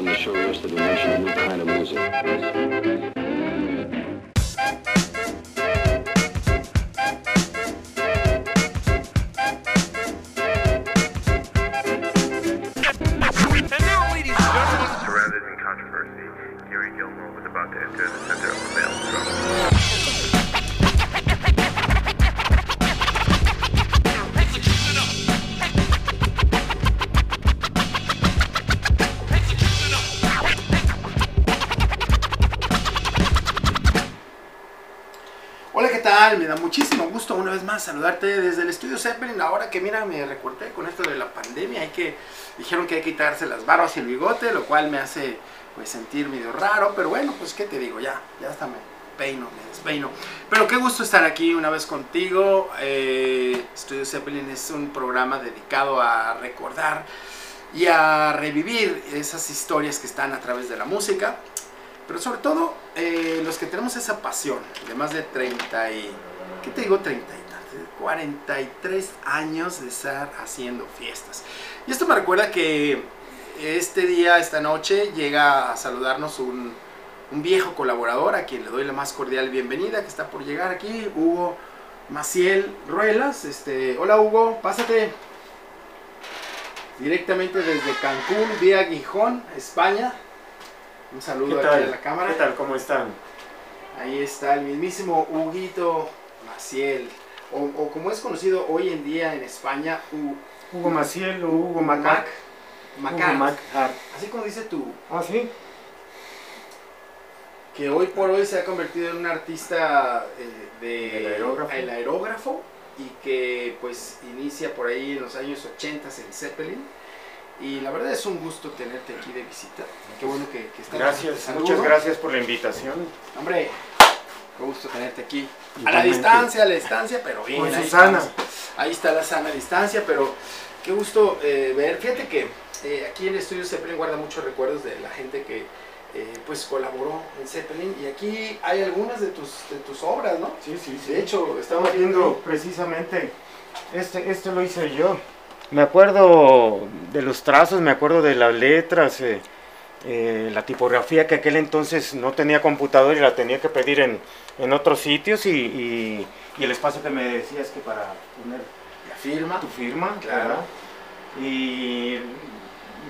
and the show yesterday mentioned a new kind of music. Vez más saludarte desde el estudio Zeppelin. Ahora que mira, me recorté con esto de la pandemia, hay que dijeron que hay que quitarse las barbas y el bigote, lo cual me hace pues sentir medio raro, pero bueno, pues qué te digo, ya, ya hasta me peino, me despeino. Pero qué gusto estar aquí una vez contigo. Eh, estudio Zeppelin es un programa dedicado a recordar y a revivir esas historias que están a través de la música. Pero sobre todo, eh, los que tenemos esa pasión de más de 30 y... ¿Qué te digo 30 y tantos? 43 años de estar haciendo fiestas. Y esto me recuerda que este día, esta noche, llega a saludarnos un, un viejo colaborador a quien le doy la más cordial bienvenida, que está por llegar aquí, Hugo Maciel Ruelas. Este, hola Hugo, pásate directamente desde Cancún, vía Gijón, España. Un saludo ¿Qué aquí tal? a la cámara. ¿Qué tal? ¿Cómo están? Ahí está el mismísimo Huguito Maciel, o, o como es conocido hoy en día en España, U- Hugo Maciel o Hugo Macac. Mac, Hugo Macac. Macac. Así como dice tú, Ah, sí. que hoy por hoy se ha convertido en un artista eh, de El aerógrafo. el aerógrafo, y que pues inicia por ahí en los años 80 en Zeppelin. Y la verdad es un gusto tenerte aquí de visita. Qué bueno que, que estás. Gracias, muchas gracias por la invitación. Hombre, qué gusto tenerte aquí. A la distancia, a la distancia, pero bien. Con ahí Susana. estamos. Ahí está la sana distancia, pero qué gusto eh, ver. Fíjate que eh, aquí en el estudio Zeppelin guarda muchos recuerdos de la gente que eh, pues colaboró en Zeppelin. Y aquí hay algunas de tus, de tus obras, ¿no? Sí, sí, sí. De hecho, estamos Estamos viendo precisamente, este, este lo hice yo. Me acuerdo de los trazos, me acuerdo de las letras, eh, la tipografía que aquel entonces no tenía computador y la tenía que pedir en, en otros sitios y, y- y el espacio que me decías que para poner la firma. tu firma, Claro. ¿verdad? Y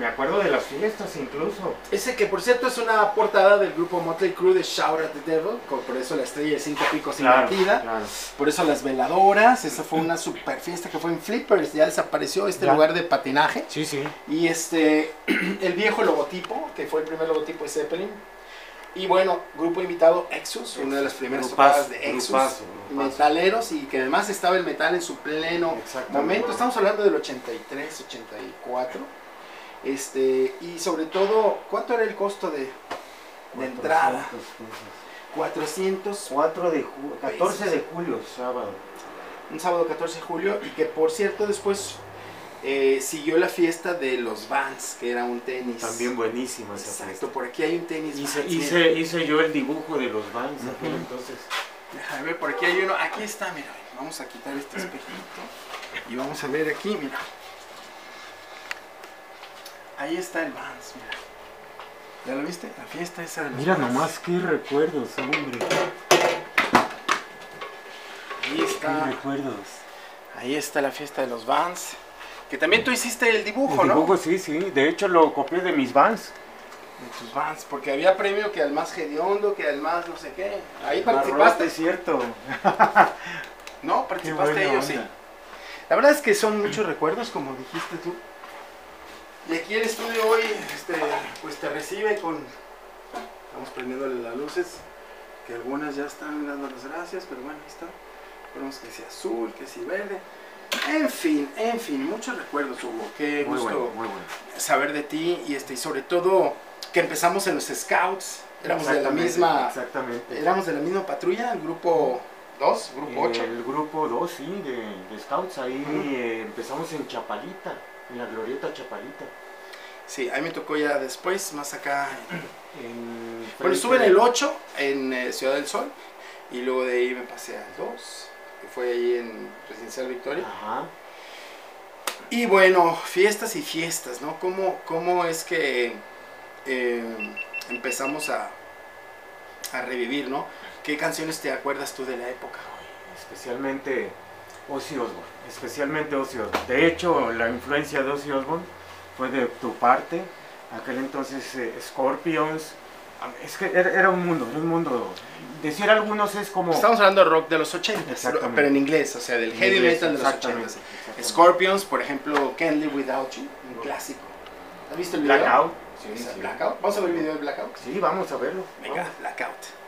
me acuerdo de las fiestas incluso. Ese que por cierto es una portada del grupo Motley Crue de Shout at the Devil, por eso la estrella de cinco picos invertida. claro. Por eso las veladoras, esa fue una super fiesta que fue en Flippers, ya desapareció este Ya. lugar de patinaje. Sí, sí. Y este, el viejo logotipo, que fue el primer logotipo de Zeppelin. Y bueno, grupo invitado Exus, una de las primeras tocadas de Exus. grupazo, grupazo. Metaleros y que además estaba el metal en su pleno momento. Estamos hablando del 83, 84. Este, y sobre todo, ¿cuánto era el costo de, de entrada? 400 4 de julio, 14 de julio, sábado. un sábado 14 de julio y que por cierto después eh, siguió la fiesta de los Vans, que era un tenis. También buenísima esa Exacto, fiesta. por aquí hay un tenis. Hice, Vans, hice, hice yo el dibujo de los Vans aquel Ujú. entonces. Déjame ver, por aquí hay uno. Aquí está, mira. Vamos a quitar este espejito y vamos a ver aquí, mira. Ahí está el Vans, mira. ¿Ya lo viste? La fiesta esa de los Mira Vans. nomás qué recuerdos, hombre. Ahí Qué está. recuerdos. Ahí está la fiesta de los Vans. Que también tú hiciste el dibujo, El ¿no? dibujo sí, sí. De hecho lo copié de mis Vans. De tus Vans, porque había premio que al más hediondo, que al más no sé qué. Ahí participaste. Es cierto. No, Qué participaste ellos, sí. La verdad es que son muchos recuerdos, como dijiste tú. Y aquí el estudio hoy, este, pues te recibe con... Estamos prendiéndole las luces, que algunas ya están dando las gracias, pero bueno, ahí está. Esperemos que sea azul, que sea verde. En fin, en fin, muchos recuerdos, Hugo. Qué Muy gusto bueno, muy bueno. saber de ti y, este, y sobre todo que empezamos en los Scouts. Éramos de la misma... Exactamente. Éramos de la misma patrulla, el grupo 2, grupo 8. El grupo 2, sí, de, de Scouts. Ahí eh, empezamos en Chapalita, en la glorieta Chapalita. Sí, ahí me tocó ya después, más acá. Bueno, estuve en el 8, en eh, Ciudad del Sol, y luego de ahí me pasé al 2, que fue ahí en Residencial Victoria. Ajá. Y bueno, fiestas y fiestas, ¿no? ¿Cómo, cómo es que eh, empezamos a, a revivir, ¿no? ¿Qué canciones te acuerdas tú de la época? Especialmente Ozzy Osbourne especialmente Ozzy Osbourne. De hecho, la influencia de Ozzy Osbourne fue de tu parte, aquel entonces eh, Scorpions, es que era, era, un mundo, era un mundo. Decir algunos es como... Estamos hablando de rock de los 80, pero en inglés, o sea, del heavy inglés, metal de los 80. Scorpions, por ejemplo, Can't Live Without You, un clásico. ¿Has visto el video? Blackout. Sí, sí. Blackout. ¿Vamos a ver el video de Blackout? Sí, vamos a verlo. Venga, vamos. Blackout.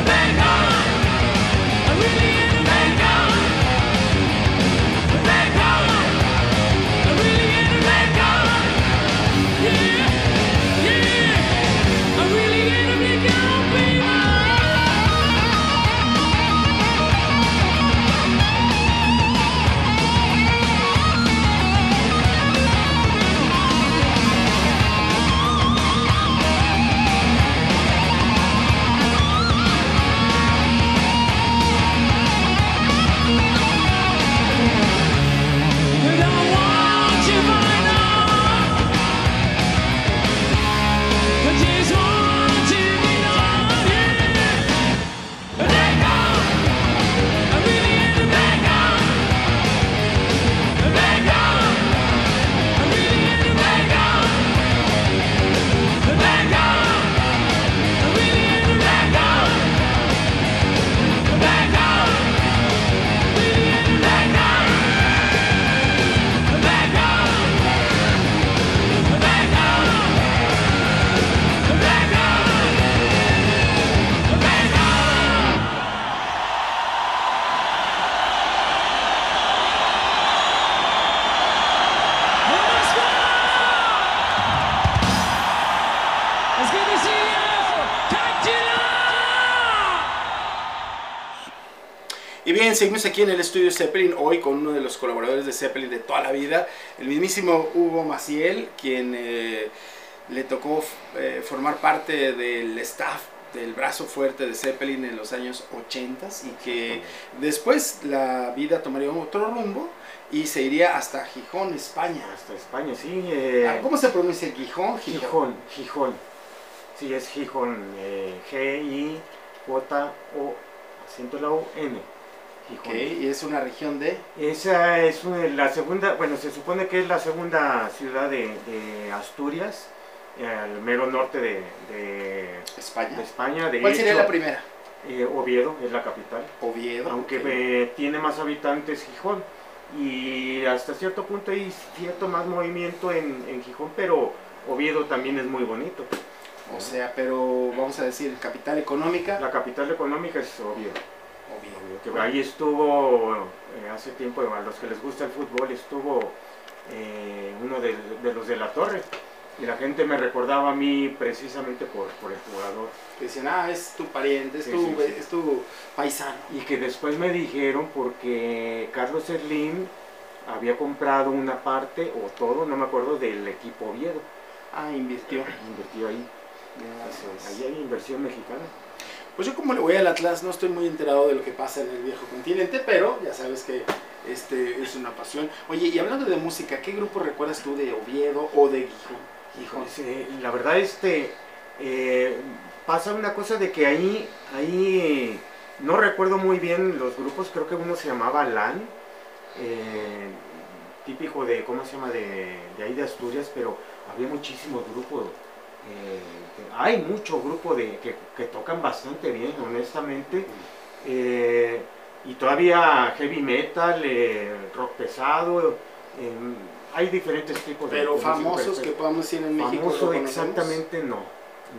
the bang on. I really seguimos aquí en el estudio Zeppelin hoy con uno de los colaboradores de Zeppelin de toda la vida, el mismísimo Hugo Maciel, quien eh, le tocó eh, formar parte del staff del brazo fuerte de Zeppelin en los años 80 y que después la vida tomaría otro rumbo y se iría hasta Gijón, España. Hasta España, sí. Eh, ah, ¿Cómo se pronuncia Gijón? Gijón, Gijón. Gijón. Sí, es Gijón. Eh, G-I-J-O, acento la O-N. Y es una región de... Esa es la segunda, bueno, se supone que es la segunda ciudad de, de Asturias, al mero norte de, de- España. de España. ¿Cuál sería la primera? eh, Oviedo es la capital. Oviedo. aunque eh, tiene más habitantes Gijón y hasta cierto punto hay cierto más movimiento en, en Gijón, pero Oviedo también es muy bonito. O sea, pero vamos a decir, capital económica. La capital económica es Oviedo, Que ahí estuvo eh, hace tiempo, a los que les gusta el fútbol, estuvo eh, uno de, de los de la torre. Y la gente me recordaba a mí precisamente por, por el jugador. Que dicen, ah, es tu pariente, es, Sí, tu, sí, sí. es tu paisano. Y que después me dijeron porque Carlos Slim había comprado una parte o todo, no me acuerdo, del equipo Oviedo. Ah, invirtió. Invirtió ahí. Ahí hay inversión mexicana. Pues yo como le voy al Atlas no estoy muy enterado de lo que pasa en el viejo continente, pero ya sabes que este es una pasión. Oye, y hablando de música, ¿qué grupo recuerdas tú de Oviedo o de Gijón? Eh, la verdad, este, eh, pasa una cosa de que ahí, ahí no recuerdo muy bien los grupos, creo que uno se llamaba LAN, eh, típico de, ¿cómo se llama?, de, de ahí de Asturias, pero había muchísimos grupos. Eh, hay mucho grupo de, que, que tocan bastante bien, honestamente. eh, y todavía heavy metal, eh, rock pesado, eh, hay diferentes tipos de Pero de famosos que podamos decir en México. Famoso exactamente no.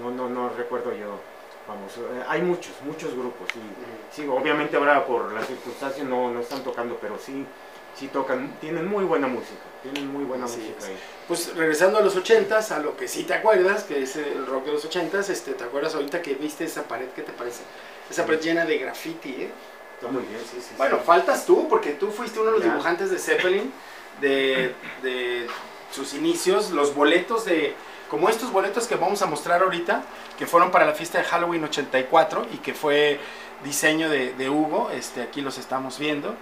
No, no, no recuerdo yo. Famoso. Eh, hay muchos, muchos grupos. Y, sí, obviamente ahora por las circunstancias no, no están tocando, pero sí, sí tocan. Tienen muy buena música. Tienen muy buena Así música ahí. Pues regresando a los ochentas, a lo que sí te acuerdas, que es el rock de los ochentas, este, ¿te acuerdas ahorita que viste esa pared? ¿Qué te parece? Esa pared llena de graffiti, ¿eh? Está muy bien, sí, sí. Bueno, sí. faltas tú, porque tú fuiste uno de los Ya. dibujantes de Zeppelin, de, de sus inicios, los boletos de, como estos boletos que vamos a mostrar ahorita, que fueron para la fiesta de Halloween 84 y que fue diseño de, de Hugo, este, aquí los estamos viendo.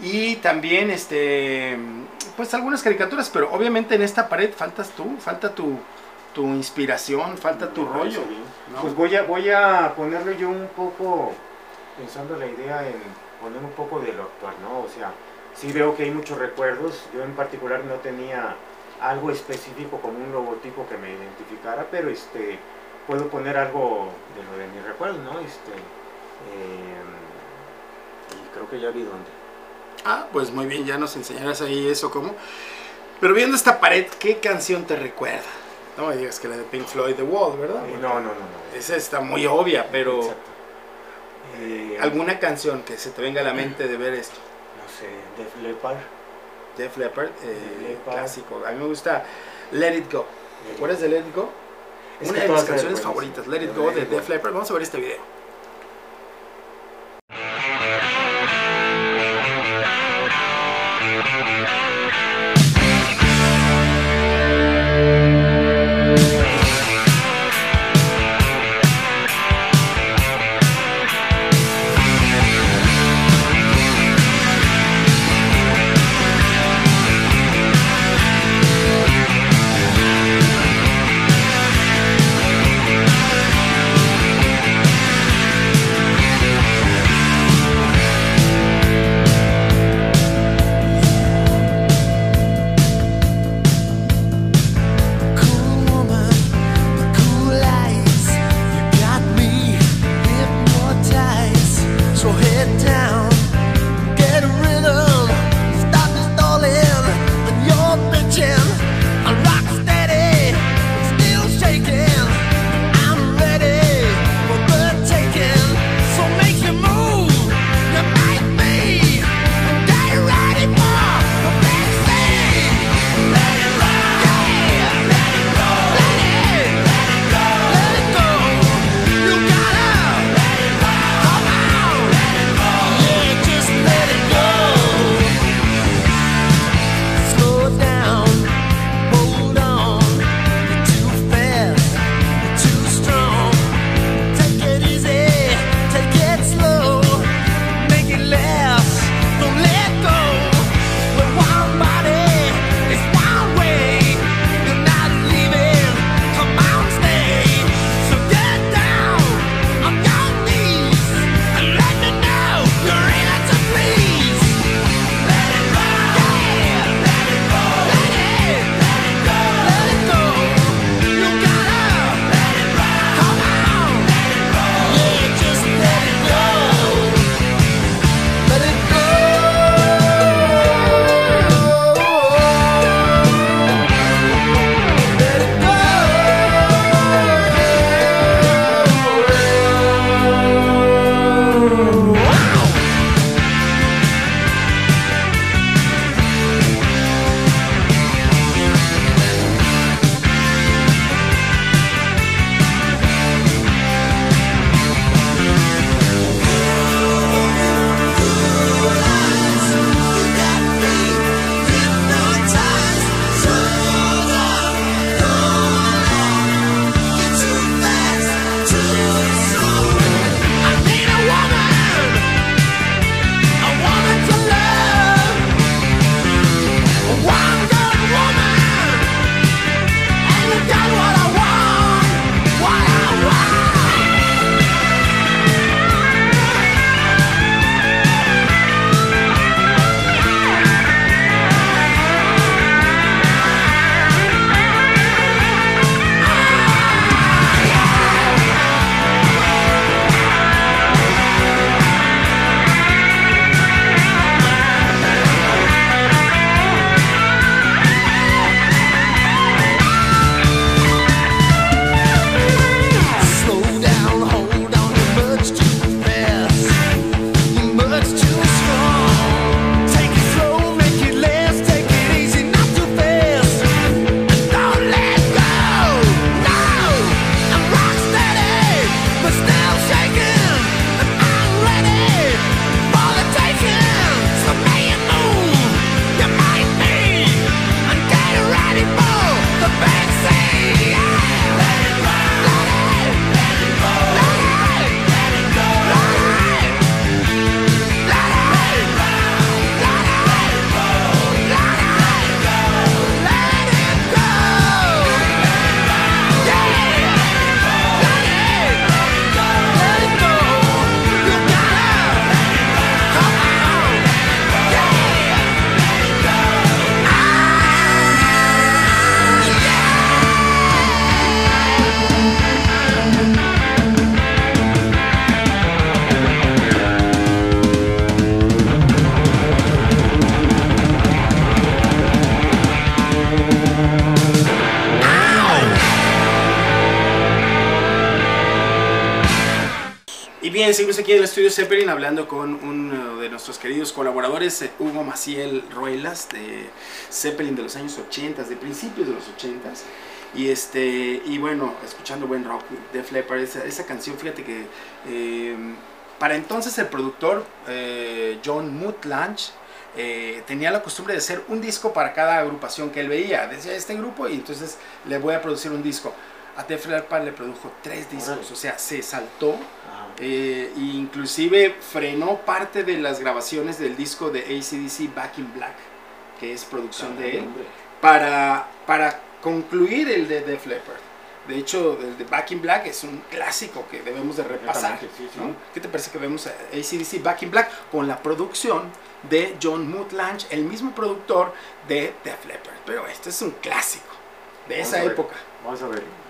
Y también, este, pues algunas caricaturas, pero obviamente en esta pared faltas tú, falta tu, tu inspiración, falta tu rollo. Pues voy a, voy a ponerle yo un poco, pensando la idea en poner un poco de lo actual, ¿no? O sea, sí veo que hay muchos recuerdos. Yo en particular no tenía algo específico como un logotipo que me identificara, pero este puedo poner algo de lo de mis recuerdos, ¿no? Este, eh, y creo que ya vi dónde. Ah, pues muy bien, ya nos enseñarás ahí eso cómo. Pero viendo esta pared, ¿qué canción te recuerda? No me digas que la de Pink Floyd, The Wall, ¿verdad? Eh, no, no, no, no. Esa está muy obvia, pero. Eh, alguna canción que se te venga a la mente de ver esto. No sé, Def Leppard. Def Leppard, eh, Leppard. clásico. A mí me gusta Let It Go. ¿Te acuerdas de Let It Go? Es Una de mis canciones favoritas. Let It Go de Def. Leppard. Vamos a ver este video. Seguimos aquí en el estudio Zeppelin hablando con uno de nuestros queridos colaboradores, eh, Hugo Maciel Ruelas, de Zeppelin de los años 80, de principios de los 80. Y, este, y bueno, escuchando buen rock, Def Leppard, esa, esa canción, fíjate que eh, para entonces el productor eh, John Mutlange eh, tenía la costumbre de hacer un disco para cada agrupación que él veía. Decía este grupo y entonces le voy a producir un disco. A Def Leppard le produjo tres discos, o sea, se saltó. Eh, inclusive frenó parte de las grabaciones del disco de ACDC Back in Black, que es producción de él, para, para concluir el de Def Leppard. De hecho, el de Back in Black es un clásico que debemos de repasar. Completamente, sí, sí. ¿no? ¿Qué te parece que vemos a ACDC Back in Black con la producción de John Mutlange, el mismo productor de Def Leppard? Pero este es un clásico de Vamos esa época. Vamos a ver.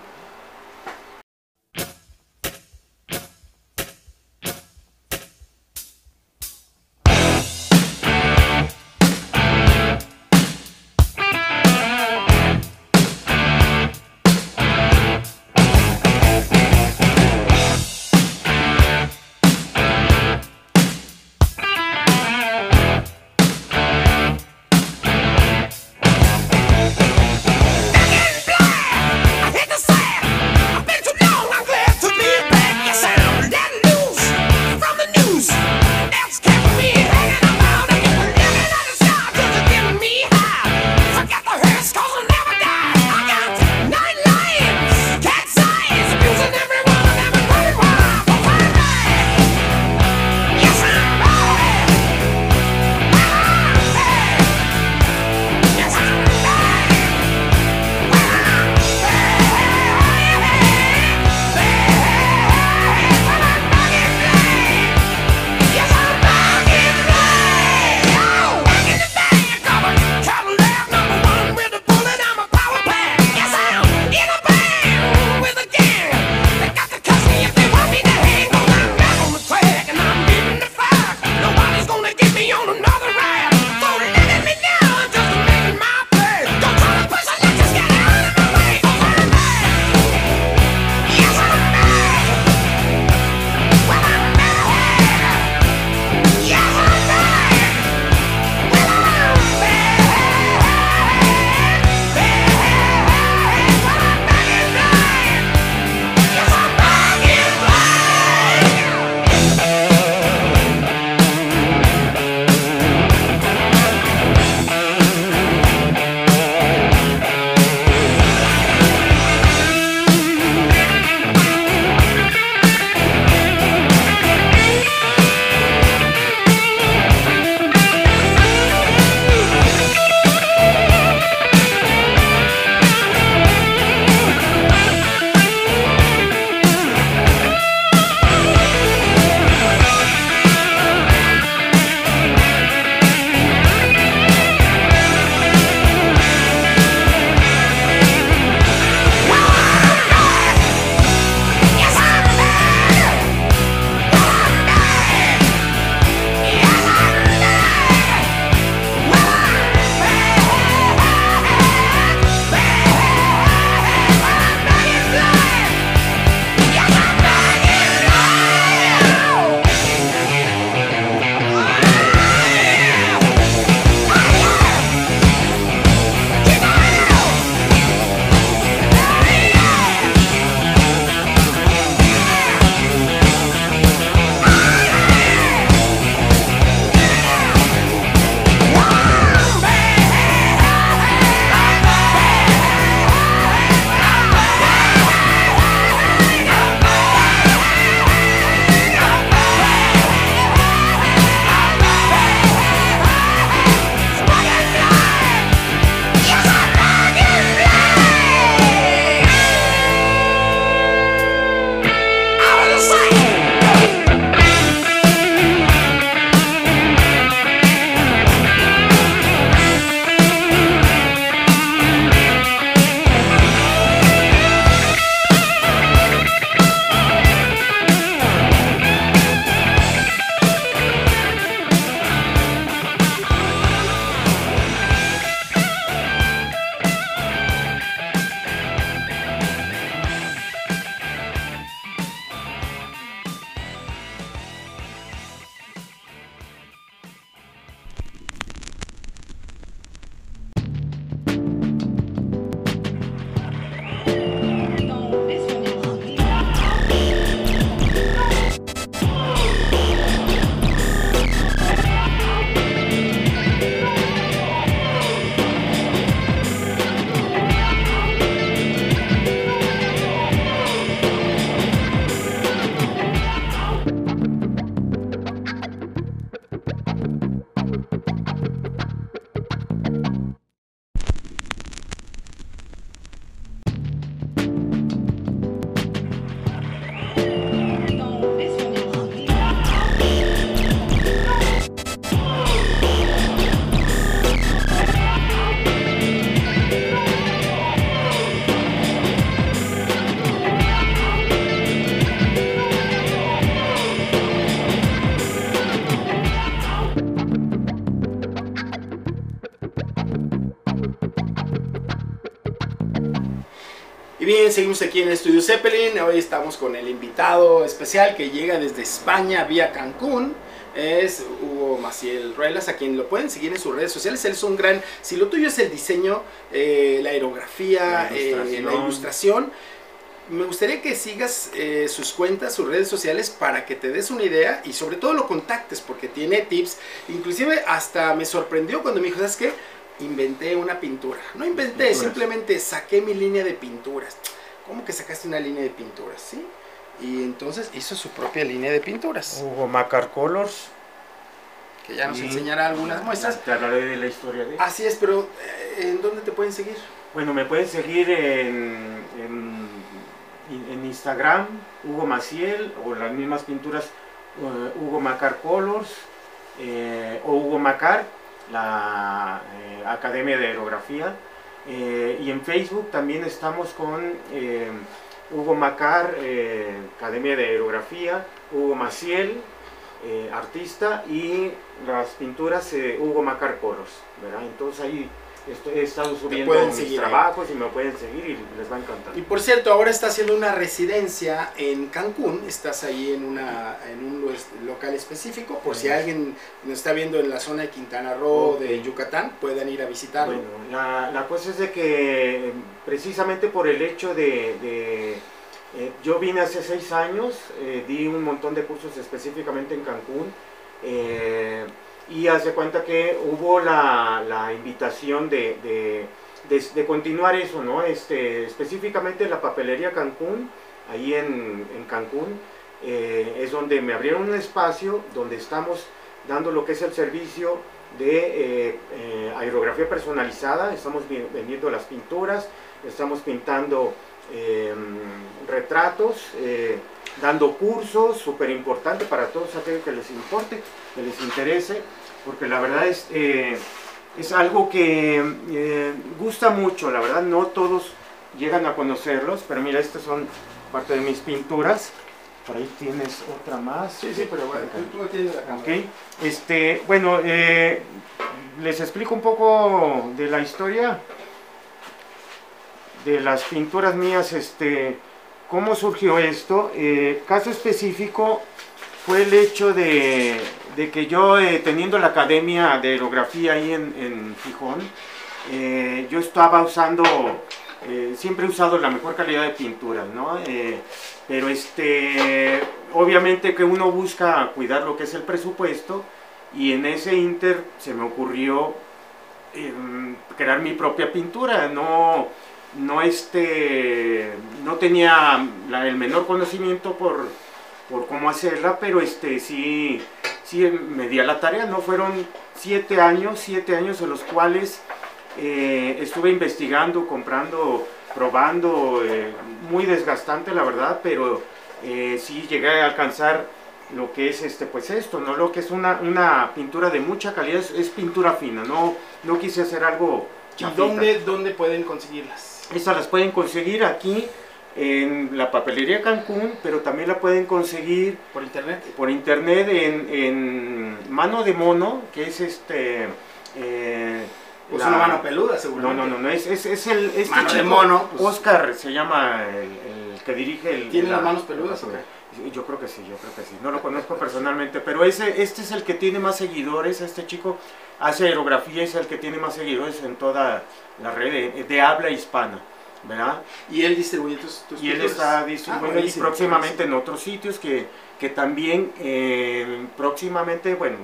Bien, seguimos aquí en el estudio Zeppelin. Hoy estamos con el invitado especial que llega desde España vía Cancún. Es Hugo Maciel Ruelas, a quien lo pueden seguir en sus redes sociales. Él es un gran. Si lo tuyo es el diseño, eh, la aerografía, La eh, la ilustración. ilustración, me gustaría que sigas eh, sus cuentas, sus redes sociales para que te des una idea y sobre todo lo contactes porque tiene tips. Inclusive hasta me sorprendió cuando me dijo, ¿sabes qué? Inventé una pintura. No inventé, Pinturas. simplemente saqué mi línea de pinturas. ¿Cómo que sacaste una línea de pinturas? ¿Sí? Y entonces hizo su propia línea de pinturas, Hugo Macar Colors. que ya nos y- enseñará algunas muestras. Te hablaré de la historia de. Así es, pero eh, ¿en dónde te pueden seguir? Bueno, me pueden seguir en, en, en Instagram, Hugo Maciel, o las mismas pinturas, eh, Hugo Macar Colors, eh, o Hugo Macar, la eh, Academia de Aerografía. Eh, y en Facebook también estamos con eh, Hugo Macar, Academia de Aerografía, Hugo Maciel, artista, y las pinturas Hugo Macar ¿verdad? Entonces ahí estoy- he estado subiendo pueden mis seguir ahí. trabajos y me pueden seguir y les va a encantar. Y por cierto, ahora está haciendo una residencia en Cancún. Estás ahí en, una, en un lo- local específico. Por si alguien nos está viendo en la zona de Quintana Roo, de Ok. Yucatán, puedan ir a visitarlo. Bueno, la, la cosa es de que precisamente por el hecho de... de, eh, yo vine hace seis años, eh, di un montón de cursos específicamente en Cancún eh, y hace cuenta que hubo la, la invitación de, de, de- continuar eso, ¿no? Este, específicamente la papelería Cancún, ahí en, en Cancún, eh, es donde me abrieron un espacio donde estamos dando lo que es el servicio de eh, eh, aerografía personalizada, estamos vendiendo las pinturas, estamos pintando retratos, dando cursos, súper importante para todos aquellos que les importe, que les interese, porque la verdad es, eh, es algo que eh, gusta mucho, la verdad no todos llegan a conocerlos, pero mira, estas son parte de mis pinturas, por ahí tienes otra más. Sí, sí, pero bueno, tú, tú tienes la cámara. Ok, este, bueno, eh, les explico un poco de la historia de las pinturas mías, este, cómo surgió esto. Eh, caso específico fue el hecho de, que yo, eh, teniendo la academia de aerografía ahí en, en Gijón, eh, yo estaba usando, siempre he usado la mejor calidad de pintura, ¿no? Pero este, obviamente que uno busca cuidar lo que es el presupuesto y en ese inter se me ocurrió em, crear mi propia pintura, no, no este, no tenía la- el menor conocimiento por, por cómo hacerla, pero este sí, sí me di a la tarea, no fueron siete años, siete años en los cuales eh, estuve investigando, comprando, probando, eh, muy desgastante la verdad, pero eh, sí llegué a alcanzar lo que es este pues esto, no lo que es una, una pintura de mucha calidad, es, pintura fina, no, no quise hacer algo ¿Y chafita. dónde, dónde pueden conseguirlas? Estas las pueden conseguir aquí en la papelería Cancún, pero también la pueden conseguir ¿Por internet? por internet en, en Mano de Mono, que es este... eh, Pues la- una mano peluda, seguramente. no, no, no, es, es, es el... Este Mano de mono, pues. Oscar se llama el, el que dirige el... ¿Tiene la- las manos peludas o qué? Yo creo que sí, yo creo que sí. No lo conozco personalmente, pero ese, este es el que tiene más seguidores. Este chico hace aerografía, es el que tiene más seguidores en toda la red de, de habla hispana, ¿verdad? Y él distribuye tus, tus Y él está Ah, distribuyendo y buenísimo, próximamente en otros sitios que, que también eh, próximamente, bueno,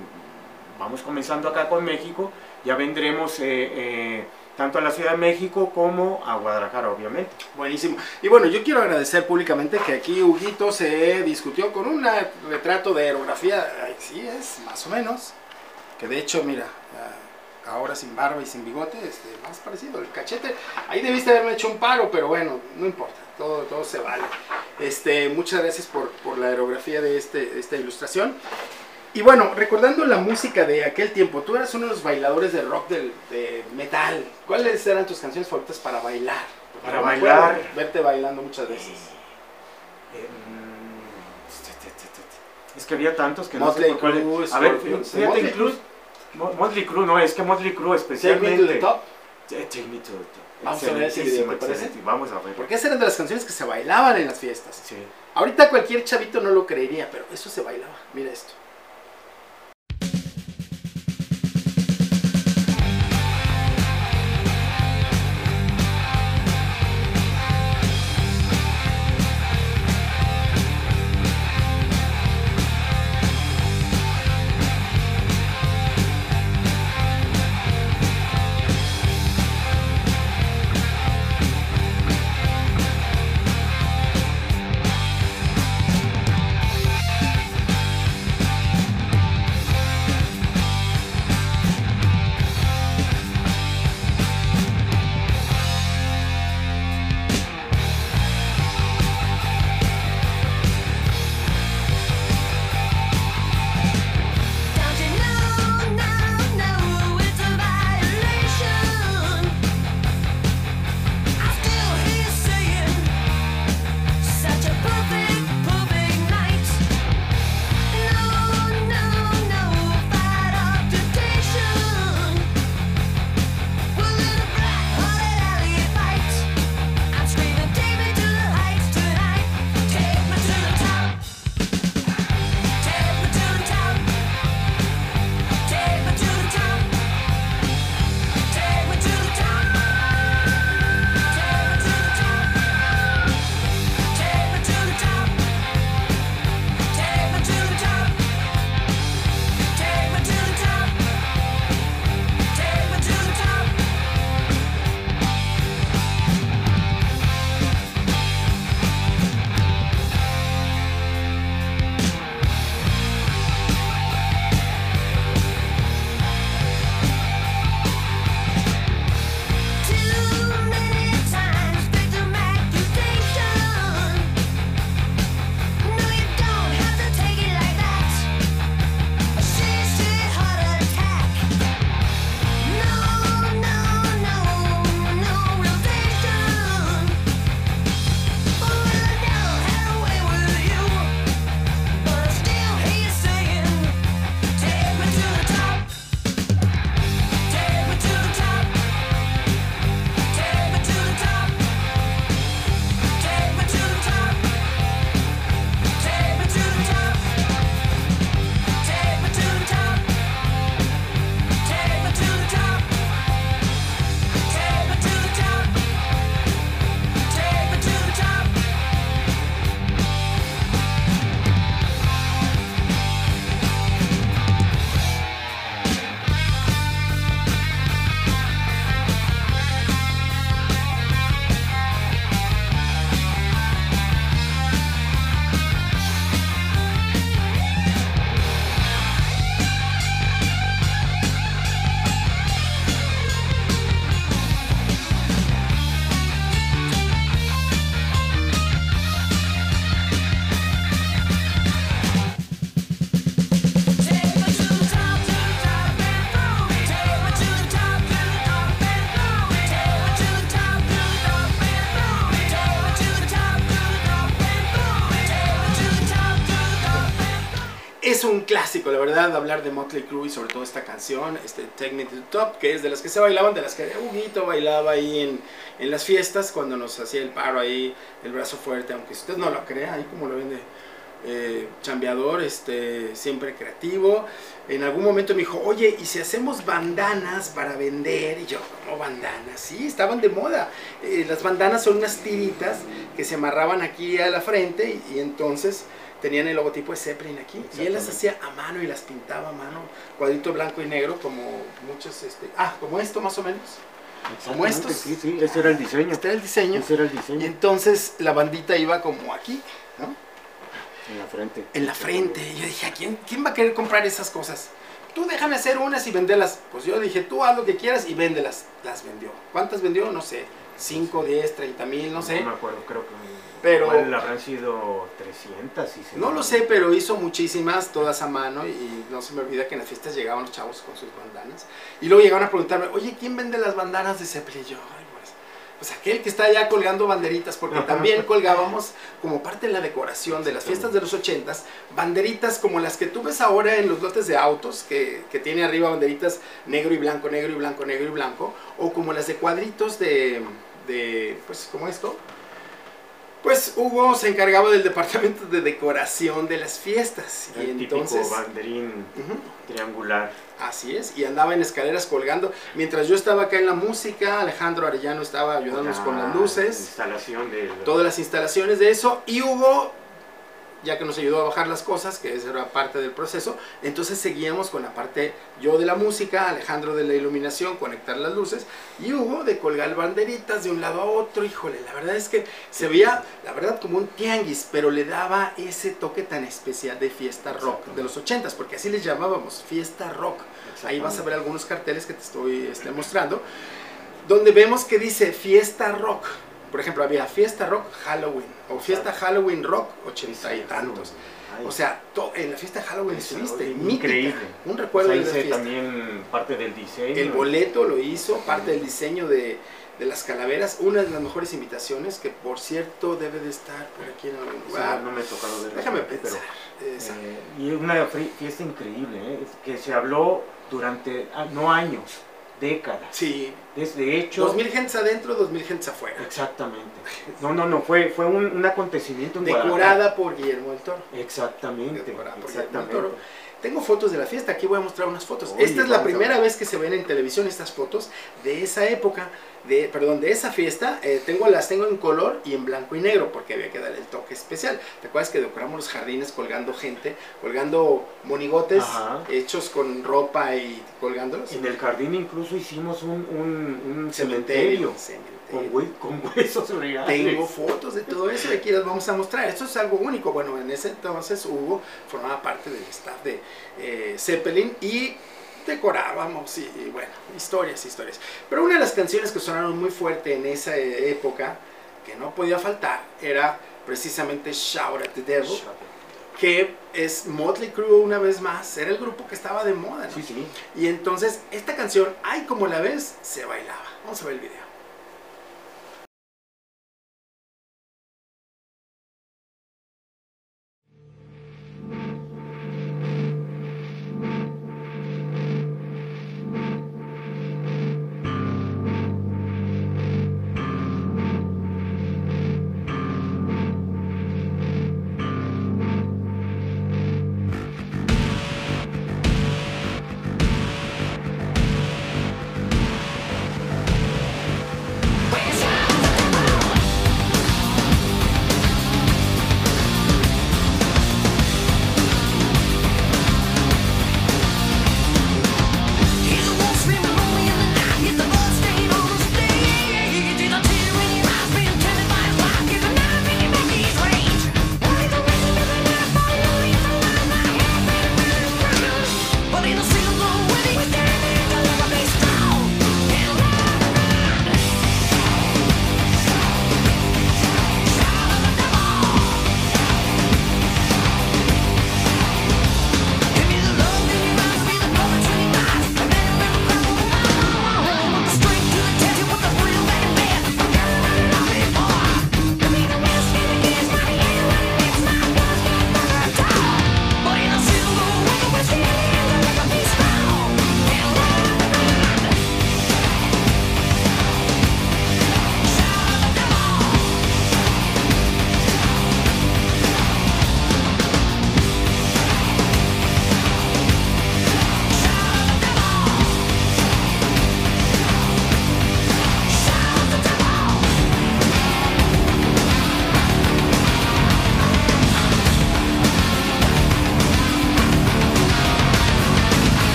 vamos comenzando acá con México, ya vendremos eh, eh, tanto a la Ciudad de México como a Guadalajara, obviamente. Buenísimo. Y bueno, yo quiero agradecer públicamente que aquí Huguito se discutió con un retrato de aerografía, sí es, más o menos, que de hecho, mira, ahora sin barba y sin bigote, este, más parecido, el cachete, ahí debiste haberme hecho un paro, pero bueno, no importa, todo, todo se vale. Este, muchas gracias por, por la aerografía de, este, esta ilustración. Y bueno, recordando la música de aquel tiempo, tú eras uno de los bailadores de rock del, de metal. ¿Cuáles eran tus canciones favoritas para bailar? Porque Para bailar. Verte bailando muchas veces. Em, Es que había tantos que Motley no sé cuál- Crue, A ver, fíjate, incluso Motley Crue, no, es que Motley Crue Take me especialmente. to the top. Eh, Take me to the top. Vamos a ver ese video, ¿te parece? excelente. Vamos a ver. Porque esas eran de las canciones que se bailaban en las fiestas. Sí. Ahorita cualquier chavito no lo creería, pero eso se bailaba. Mira esto. Verdad, hablar de Motley Crue y sobre todo esta canción, este Take Me to the Top, que es de las que se bailaban, de las que Huguito bailaba ahí en, en las fiestas cuando nos hacía el paro ahí, el brazo fuerte, aunque usted no lo crea, ahí como lo vende eh, chambeador, este, siempre creativo. En algún momento me dijo, oye, ¿y si hacemos bandanas para vender? Y yo, ¿cómo bandanas? Sí, estaban de moda. Eh, las bandanas son unas tiritas que se amarraban aquí a la frente y, y entonces tenían el logotipo de Zeppelin aquí. Y él las hacía a mano y las pintaba a mano, cuadrito blanco y negro, como muchos, este, ah, como esto más o menos. Como estos. Sí, sí, ese era el diseño. Este era el diseño. Ese era el Y diseño. entonces la bandita iba como aquí, ¿no? En la frente. En la frente. Y yo dije, ¿a quién, quién va a querer comprar esas cosas? Tú déjame hacer unas y venderlas. Pues yo dije, tú haz lo que quieras y véndelas. Las vendió. ¿Cuántas vendió? No sé. 5, 10, 30 mil, no sé. No me acuerdo, creo que. Pero- habrán sido 300 y se No lo sé, pero hizo muchísimas, todas a mano, y no se me olvida que en las fiestas llegaban los chavos con sus bandanas. Y luego llegaban a preguntarme, oye, ¿quién vende las bandanas de Zeppelin? Yo, ay, pues, pues aquel que está allá colgando banderitas, porque también colgábamos como parte de la decoración de las fiestas de los ochentas, banderitas como las que tú ves ahora en los lotes de autos, que, que tiene arriba banderitas negro y blanco, negro y blanco, negro y blanco, o como las de cuadritos de, de pues como esto. Pues Hugo se encargaba del departamento de decoración de las fiestas. Y El entonces... típico banderín triangular. Así es, y andaba en escaleras colgando. Mientras yo estaba acá en la música, Alejandro Arellano estaba ayudándonos con las La luces, Instalación de. todas las instalaciones de eso, y Hugo, ya que nos ayudó a bajar las cosas, que esa era parte del proceso, entonces seguíamos con la parte yo de la música, Alejandro de la iluminación, conectar las luces, y Hugo de colgar banderitas de un lado a otro. Híjole, la verdad es que se veía, la verdad, como un tianguis, pero le daba ese toque tan especial de fiesta rock de los ochentas, porque así les llamábamos, fiesta rock. Ahí vas a ver algunos carteles que te estoy este, mostrando, donde vemos que dice fiesta rock. Por ejemplo, había fiesta rock Halloween o fiesta Halloween rock ochenta y tantos. O sea, en la fiesta de Halloween estuviste, increíble. Un recuerdo de ahí esa hice fiesta. también parte del diseño. El boleto lo hizo, parte del diseño de, de las calaveras, una de las mejores invitaciones que por cierto debe de estar por aquí en algún lugar. no me he tocado. Déjame pero, pensar. Esa. eh, y una fiesta increíble, ¿eh? que se habló durante, ah, no años, décadas. Sí, Desde hecho, 2000 gentes adentro, 2000 gentes afuera. exactamente. No, no, no, fue, fue un, un acontecimiento en Guadalajara. Decorada por Guillermo del Toro. Exactamente, Decorada por Guillermo del. Toro. Tengo fotos de la fiesta, aquí voy a mostrar unas fotos. Oye, Esta es la primera vez que se ven en televisión estas fotos de esa época, de, perdón, de esa fiesta. Eh, tengo, las tengo en color y en blanco y negro porque había que darle el toque especial. ¿Te acuerdas que decoramos los jardines colgando gente, colgando monigotes Ajá. hechos con ropa y colgándolos? En el jardín incluso hicimos un, un, un cementerio. Con, hue- con huesos reales. Tengo fotos de todo eso y aquí las vamos a mostrar. Esto es algo único. Bueno, en ese entonces Hugo formaba parte del staff de eh, Zeppelin y decorábamos y, y bueno, historias, historias. Pero una de las canciones que sonaron muy fuerte en esa eh, época, que no podía faltar, era precisamente Shout at the Devil, que es Motley Crue una vez más, era el grupo que estaba de moda, ¿no? Sí, sí. Y entonces esta canción, ay como la ves, se bailaba. Vamos a ver el video.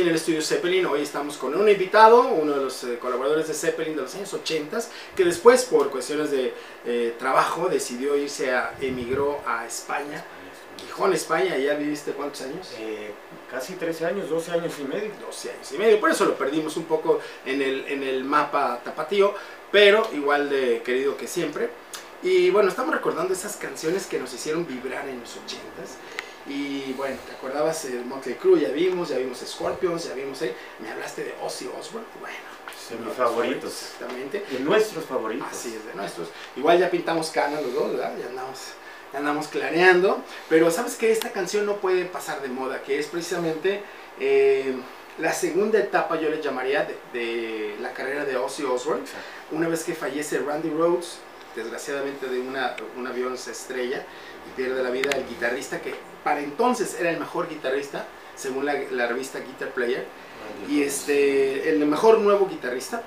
Aquí en el estudio Zeppelin. Hoy estamos con un invitado, uno de los eh, colaboradores de Zeppelin de los años 80, que después, por cuestiones de eh, trabajo, decidió irse a, emigró a España. Gijón, España, ¿ya viviste cuántos años? Eh, casi 13 años, 12 años y medio. 12 años y medio. Por eso lo perdimos un poco en el, en el mapa tapatío, pero igual de querido que siempre. Y bueno, estamos recordando esas canciones que nos hicieron vibrar en los ochentas. Y bueno, ¿te acordabas de Motley Crue? Ya vimos, ya vimos Scorpions, ya vimos ahí. Me hablaste de Ozzy Osbourne. Bueno, De mis favoritos. Exactamente. De nuestros favoritos. Así es, de nuestros. Igual ya pintamos canas los dos, ¿verdad? Ya andamos, ya andamos clareando. Pero sabes que esta canción no puede pasar de moda, que es precisamente eh, la segunda etapa, yo le llamaría, de, de la carrera de Ozzy Osbourne. Exacto. Una vez que fallece Randy Rhodes, desgraciadamente de una, un avión se estrella y pierde la vida el guitarrista que para entonces era el mejor guitarrista, según la, la revista Guitar Player. Y este el mejor nuevo guitarrista.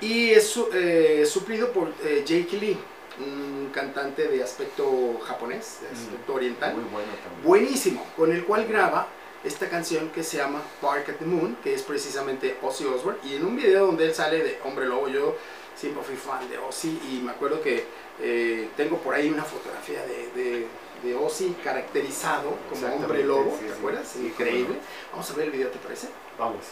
Y es eh, suplido por eh, Jake Lee un cantante de aspecto japonés de aspecto oriental. Muy bueno también. buenísimo con el cual graba esta canción que se llama Park at the Moon que es precisamente Ozzy Osbourne. Y en un video donde él sale de hombre lobo yo siempre fui fan de Ozzy y me acuerdo que eh, tengo por ahí una fotografía de, de, de Ozzy caracterizado como hombre lobo sí, ¿te acuerdas? Sí, increíble no. vamos a ver el video ¿te parece? Vamos.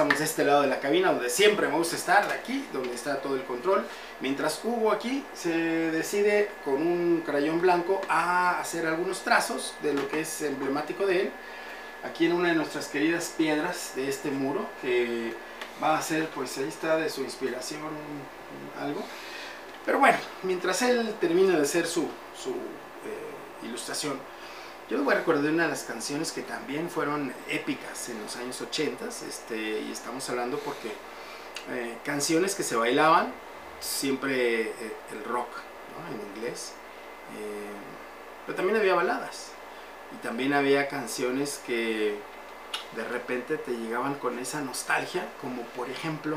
Estamos de este lado de la cabina, donde siempre me gusta estar, aquí, donde está todo el control. Mientras Hugo aquí se decide con un crayón blanco a hacer algunos trazos de lo que es emblemático de él. Aquí en una de nuestras queridas piedras de este muro, que va a ser, pues ahí está de su inspiración algo. Pero bueno, mientras él termina de hacer su, su eh, ilustración, yo a recordar una de las canciones que también fueron épicas en los años 80, este, y estamos hablando porque eh, canciones que se bailaban, siempre eh, el rock ¿no? en inglés, eh, pero también había baladas, y también había canciones que de repente te llegaban con esa nostalgia, como por ejemplo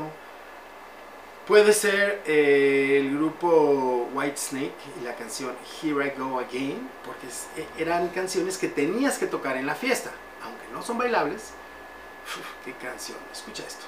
Puede ser eh, el grupo White Snake y la canción Here I Go Again, porque e- eran canciones que tenías que tocar en la fiesta, aunque no son bailables. ¡Qué canción! Escucha esto.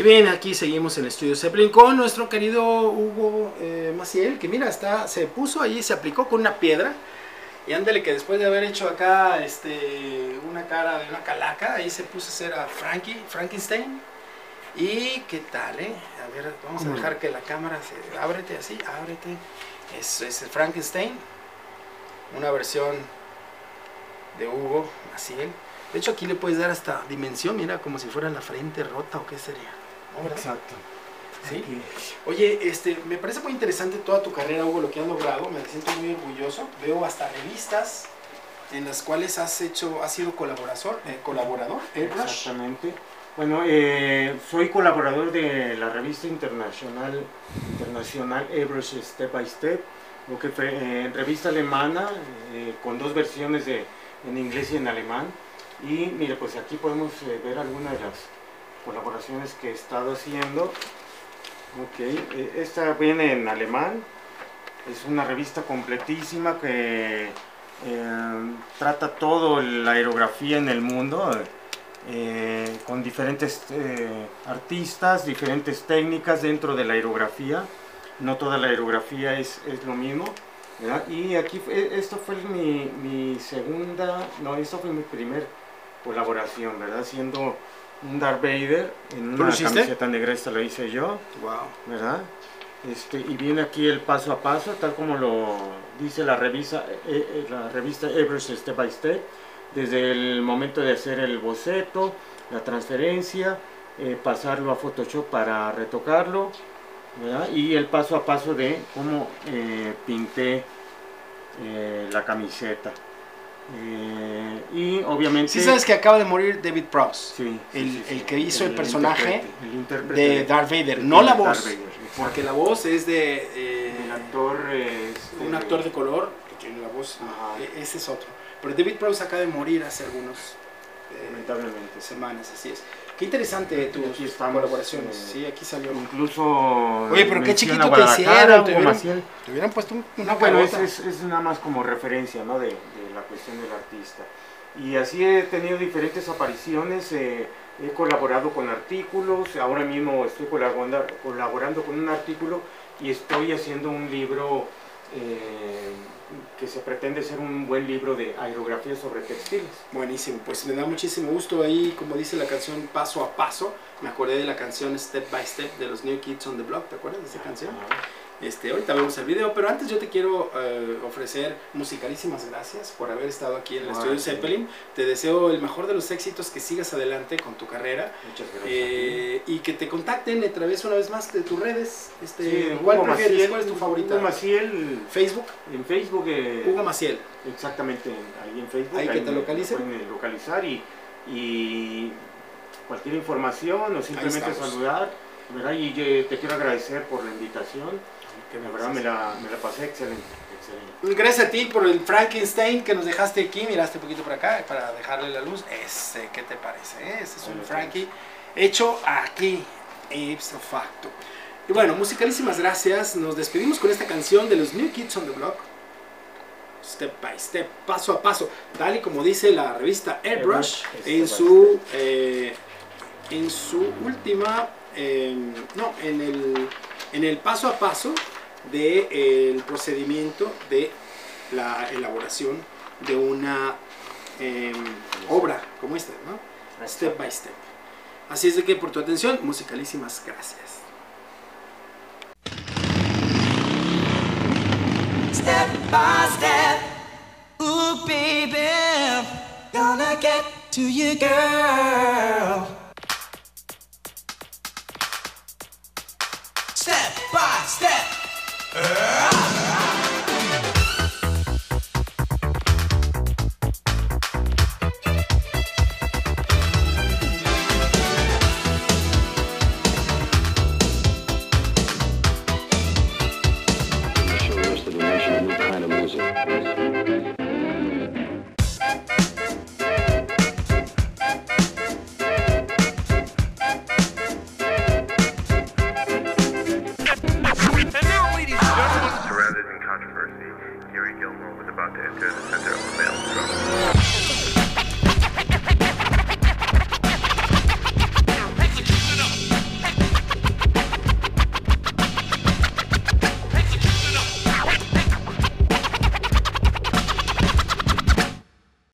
Y bien, aquí seguimos en el estudio Zeppelin con nuestro querido Hugo eh, Maciel, que mira, está, se puso ahí, se aplicó con una piedra. Y ándale que después de haber hecho acá este, una cara de una calaca, ahí se puso a hacer a Frankie, Frankenstein. Y qué tal, ¿eh? A ver, vamos a dejar que la cámara se... Ábrete así, ábrete. Es, es Frankenstein. Una versión de Hugo Maciel. De hecho, aquí le puedes dar hasta dimensión, mira, como si fuera la frente rota o qué sería. ¿No, verdad? Exacto. ¿Sí? Oye, este, me parece muy interesante toda tu carrera, Hugo, lo que has logrado. Me siento muy orgulloso. Veo hasta revistas en las cuales has hecho, has sido colaborador, eh, colaborador. Airbrush. Exactamente. Bueno, eh, soy colaborador de la revista internacional, internacional Airbrush Step by Step, lo que fue eh, revista alemana eh, con dos versiones de, en inglés y en alemán. Y mire, pues aquí podemos eh, ver algunas de las colaboraciones que he estado haciendo. Ok, eh, esta viene en alemán. Es una revista completísima que eh, trata todo la aerografía en el mundo eh, con diferentes eh, artistas, diferentes técnicas dentro de la aerografía. No toda la aerografía es, es lo mismo. ¿verdad? Y aquí, fue- esto fue mi, mi segunda, no, esto fue mi primer colaboración, ¿verdad? Siendo un Darth Vader en ¿Tú lo una camiseta negra, esta lo hice yo. Wow. ¿verdad? Este, y viene aquí el paso a paso, tal como lo dice la revista, eh, eh, la revista Everest Step by Step, desde el momento de hacer el boceto, la transferencia, eh, pasarlo a Photoshop para retocarlo, ¿verdad? y el paso a paso de cómo eh, pinté eh, la camiseta. Eh, y obviamente... Sí sabes que acaba de morir David Prowse, Sí, sí, el, sí, el que hizo el, personaje intérprete, el de Darth Vader, no la voz, Vader, porque la voz es de eh, El actor, este, un actor de color, que tiene la voz, Ajá. e- ese es otro. Pero David Prowse acaba de morir hace algunos eh, lamentablemente. semanas, así es. Qué interesante tus estamos, colaboraciones, eh, sí, aquí salió. Incluso. Oye, pero qué chiquito te hicieron, te hubieran-. Te hubieran puesto un- una No, bueno, es, es, es nada más como referencia ¿no? de, de la cuestión del artista. Y así he tenido diferentes apariciones, eh, he colaborado con artículos, ahora mismo estoy colaborando, colaborando con un artículo y estoy haciendo un libro eh, que se pretende ser un buen libro de aerografía sobre textiles. Buenísimo, pues me da muchísimo gusto ahí, como dice la canción Paso a Paso, me acordé de la canción Step by Step de los New Kids on the Block, ¿te acuerdas de esa canción? Este, ahorita vemos el video, pero antes yo te quiero eh, ofrecer musicalísimas gracias por haber estado aquí en el Ah, estudio sí. Zeppelin. Te deseo el mejor de los éxitos, que sigas adelante con tu carrera Muchas gracias. eh, y que te contacten a través una vez más de tus redes. Este, Sí, ¿Cuál Hugo prefieres? Maciel, ¿Cuál es tu favorita? Hugo Maciel Facebook, en Facebook. eh, Hugo Maciel. Exactamente, ahí en Facebook. Ahí que te localicen. pueden localizar y, y cualquier información o simplemente saludar. ¿verdad? Y yo te quiero agradecer por la invitación. Que verdad me la, me la pasé excelente. excelente. Gracias a ti por el Frankenstein que nos dejaste aquí. Miraste un poquito por acá para dejarle la luz. Ese, ¿qué te parece? eh? Ese es un Frankie hecho aquí, ipso facto. Y bueno, musicalísimas gracias. Nos despedimos con esta canción de los New Kids on the Block. Step by step, paso a paso, tal y como dice la revista Airbrush Airbrush, en su, eh, en su última, eh, no, en el, en el paso a paso del procedimiento de la elaboración de una eh, obra como esta, ¿no? Step by step. Así es de que por tu atención, musicalísimas gracias. Step by step, gonna get to you, girl. Step by step. Gonna